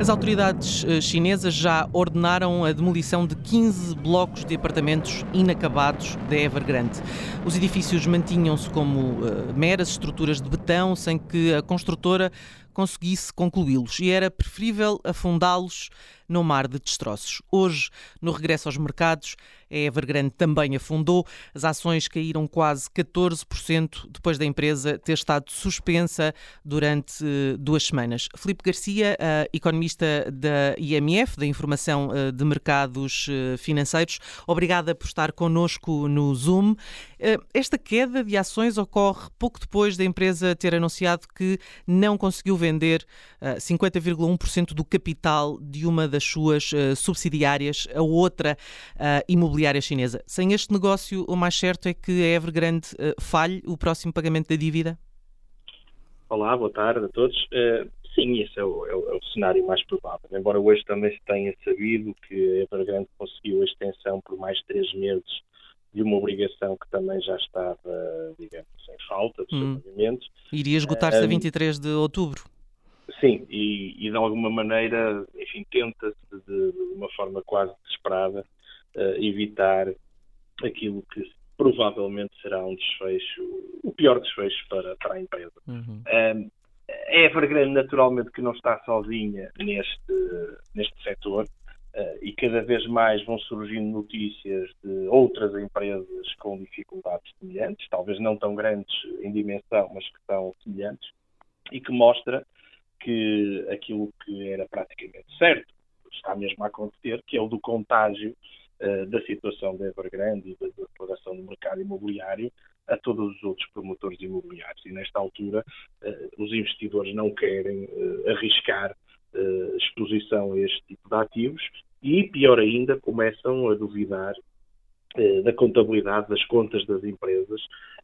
As autoridades eh, chinesas já ordenaram a demolição de 15 blocos de apartamentos inacabados da Evergrande. Os edifícios mantinham-se como uh, meras estruturas de betão, sem que a construtora conseguisse concluí-los e era preferível afundá-los no mar de destroços. Hoje, no regresso aos mercados, a Evergrande também afundou. As ações caíram quase 14% depois da empresa ter estado suspensa durante eh, duas semanas. Filipe Garcia, economista da IMF, da Informação eh, de Mercados eh, Financeiros, obrigada por estar connosco no Zoom. Esta queda de ações ocorre pouco depois da empresa ter anunciado que não conseguiu vender 50,1% do capital de uma das das suas uh, subsidiárias a outra uh, imobiliária chinesa. Sem este negócio, o mais certo é que a Evergrande uh, falhe o próximo pagamento da dívida? Olá, boa tarde a todos. sim, esse é o, é, o, é o, cenário mais provável. Embora hoje também se tenha sabido que a Evergrande conseguiu a extensão por mais três meses de uma obrigação que também já estava, digamos, em falta de hum. pagamentos. Iria esgotar-se a 23 de outubro. Sim, e, e, de alguma maneira, enfim, tenta-se de, de, uma forma quase desesperada uh, evitar aquilo que provavelmente será um desfecho, o pior desfecho para, para a empresa. Uhum. Um, a Evergrande, naturalmente, que não está sozinha neste, neste setor uh, e cada vez mais vão surgindo notícias de outras empresas com dificuldades semelhantes, talvez não tão grandes em dimensão, mas que são semelhantes, e que mostra que aquilo que era praticamente certo está mesmo a acontecer, que é o do contágio uh, da situação da Evergrande e da declaração do mercado imobiliário a todos os outros promotores imobiliários. E nesta altura, uh, os investidores não querem uh, arriscar exposição a este tipo de ativos e, pior ainda, começam a duvidar da contabilidade das contas das empresas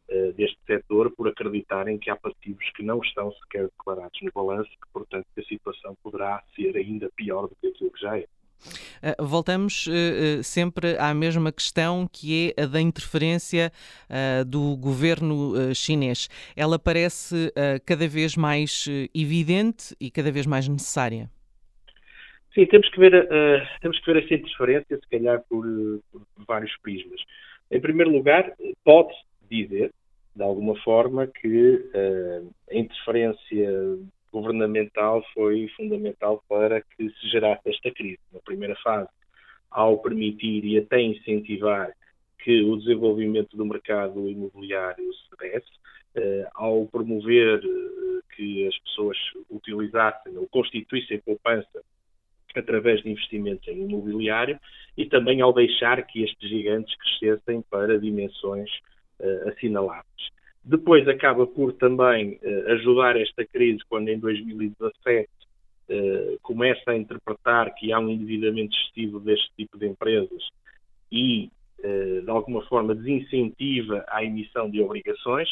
uh, deste setor por acreditarem que há passivos que não estão sequer declarados no balanço, que, portanto, a situação poderá ser ainda pior do que aquilo que já é. Uh, voltamos uh, sempre à mesma questão que é a da interferência uh, do governo chinês. Ela parece cada vez mais evidente e cada vez mais necessária. Sim, temos que ver, uh, temos que ver essa interferência, se calhar, por, por, vários prismas. Em primeiro lugar, pode-se dizer, de alguma forma, que uh, a interferência governamental foi fundamental para que se gerasse esta crise. Na primeira fase, ao permitir e até incentivar que o desenvolvimento do mercado imobiliário se desse, uh, ao promover que as pessoas utilizassem ou constituíssem poupança através de investimentos em imobiliário e também ao deixar que estes gigantes crescessem para dimensões uh, assinaláveis. Depois acaba por também uh, ajudar esta crise quando em 2017 uh, começa a interpretar que há um endividamento excessivo deste tipo de empresas e, de alguma forma, desincentiva a emissão de obrigações,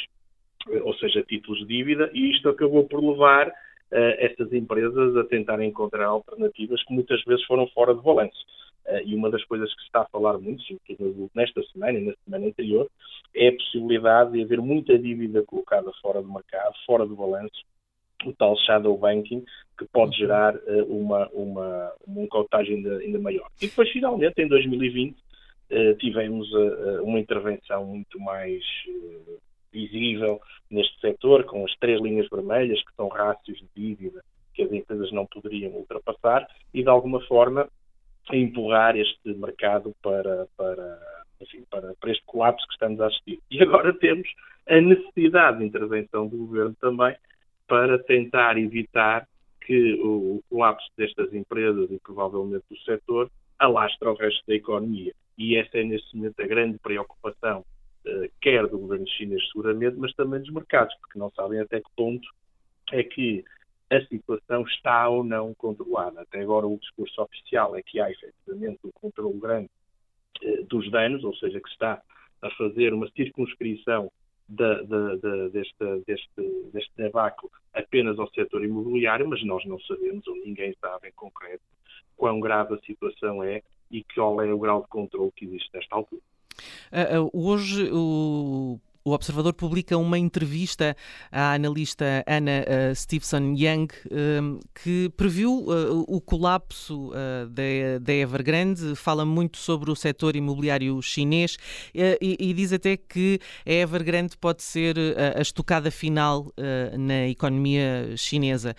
ou seja, títulos de dívida, e isto acabou por levar estas empresas a tentarem encontrar alternativas que muitas vezes foram fora de balanço. Uh, e uma das coisas que se está a falar muito, sobretudo nesta semana e na semana anterior, é a possibilidade de haver muita dívida colocada fora do mercado, fora do balanço, o tal shadow banking, que pode uhum. gerar uh, uma, uma, uma contagem ainda, ainda maior. E depois, finalmente, em 2020, uh, tivemos uma intervenção muito mais visível neste setor, com as três linhas vermelhas, que são rácios de dívida que as empresas não poderiam ultrapassar, e de alguma forma empurrar este mercado para, para, enfim, para, para este colapso que estamos a assistir. E agora temos a necessidade de intervenção do governo também para tentar evitar que o, o colapso destas empresas e provavelmente do setor alastre o resto da economia. E essa é, neste momento, a grande preocupação quer do governo chinês seguramente, mas também dos mercados, porque não sabem até que ponto é que a situação está ou não controlada. Até agora o discurso oficial é que há efetivamente um controle grande eh, dos danos, ou seja, que está a fazer uma circunscrição da, da, da, deste, deste, deste apenas ao setor imobiliário, mas nós não sabemos, ou ninguém sabe em concreto, quão grave a situação é e qual é o grau de controle que existe nesta altura. Uh, hoje o o Observador publica uma entrevista à analista Anna uh, Stevenson Young que previu uh, o colapso uh, da, da Evergrande, fala muito sobre o setor imobiliário chinês e, e, diz até que a Evergrande pode ser a estocada final na economia chinesa.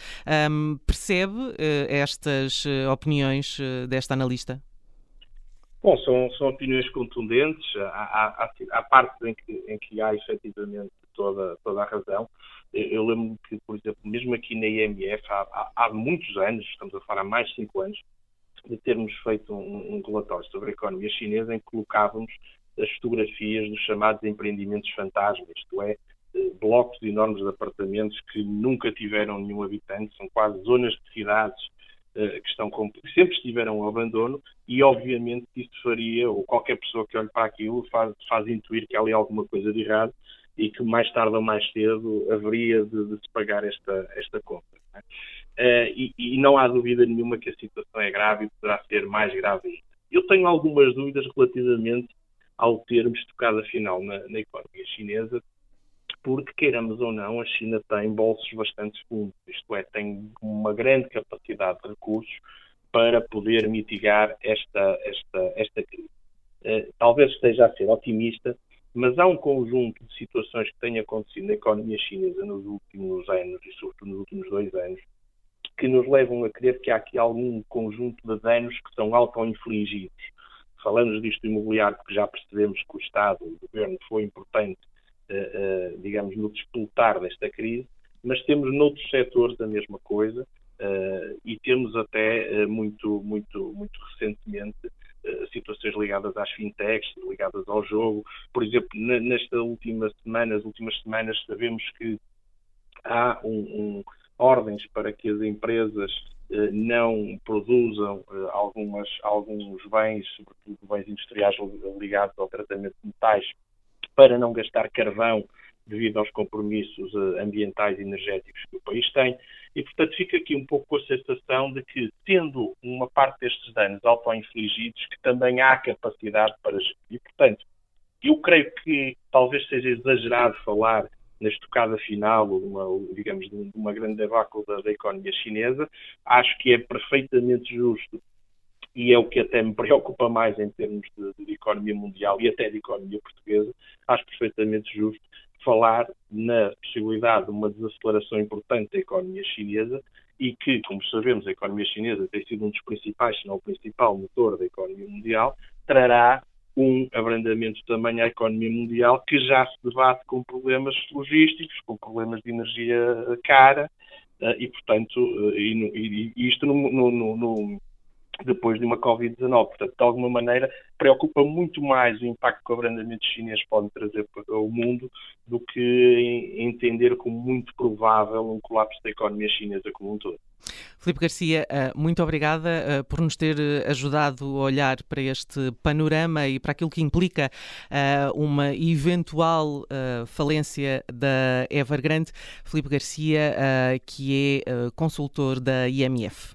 Um, percebe estas opiniões desta analista? Bom, são, são opiniões contundentes. Há, há, há partes em que, em que há efetivamente toda, toda a razão. Eu lembro que, por exemplo, mesmo aqui na IMF, há, há, muitos anos, estamos a falar há mais de cinco anos, de termos feito um, um relatório sobre a economia chinesa em que colocávamos as fotografias dos chamados empreendimentos fantasmas, isto é, eh, blocos enormes de apartamentos que nunca tiveram nenhum habitante, são quase zonas de cidades que, estão com, sempre estiveram ao abandono e obviamente isso faria, ou qualquer pessoa que olhe para aquilo faz, faz intuir que há ali alguma coisa de errado e que mais tarde ou mais cedo haveria de, de se pagar esta, esta conta. Não é? uh, e, e, não há dúvida nenhuma que a situação é grave e poderá ser mais grave ainda. Eu tenho algumas dúvidas relativamente ao termo estocada final na, na economia chinesa, porque, queiramos ou não, a China tem bolsos bastante fundos, isto é, tem uma grande capacidade de recursos para poder mitigar esta, esta, esta crise. Uh, talvez esteja a ser otimista, mas há um conjunto de situações que têm acontecido na economia chinesa nos últimos anos, e sobretudo nos últimos dois anos, que nos levam a crer que há aqui algum conjunto de danos que são auto-infligidos. Falamos disto imobiliário porque já percebemos que o Estado, o Governo, foi importante eh, eh, digamos, no disputar desta crise, mas temos noutros setores a mesma coisa eh, e temos até muito, muito, muito recentemente situações ligadas às fintechs, ligadas ao jogo. Por exemplo, nesta última semana, as últimas semanas, sabemos que há um, um, ordens para que as empresas não produzam algumas, alguns bens, sobretudo bens industriais ligados ao tratamento de metais, para não gastar carvão devido aos compromissos eh, ambientais e energéticos que o país tem. E, portanto, fica aqui um pouco com a sensação de que, tendo uma parte destes danos auto-infligidos, que também há capacidade para gerir. E, portanto, eu creio que talvez seja exagerado falar na estocada final, uma, digamos, de uma grande debacle da, da economia chinesa. Acho que é perfeitamente justo e é o que até me preocupa mais em termos de, de, economia mundial e até de economia portuguesa, acho perfeitamente justo falar na possibilidade de uma desaceleração importante da economia chinesa e que, como sabemos, a economia chinesa tem sido um dos principais, se não o principal motor da economia mundial, trará um abrandamento também à economia mundial que já se debate com problemas logísticos, com problemas de energia cara eh, e, portanto, eh, e, e isto no, no, no depois de uma Covid-19. Portanto, de alguma maneira, preocupa muito mais o impacto que o abrandamento chinês pode trazer para o mundo do que entender como muito provável um colapso da economia chinesa como um todo. Filipe Garcia, eh, muito obrigada eh, por nos ter eh, ajudado a olhar para este panorama e para aquilo que implica uma eventual falência da Evergrande. Filipe Garcia, que é consultor da IMF.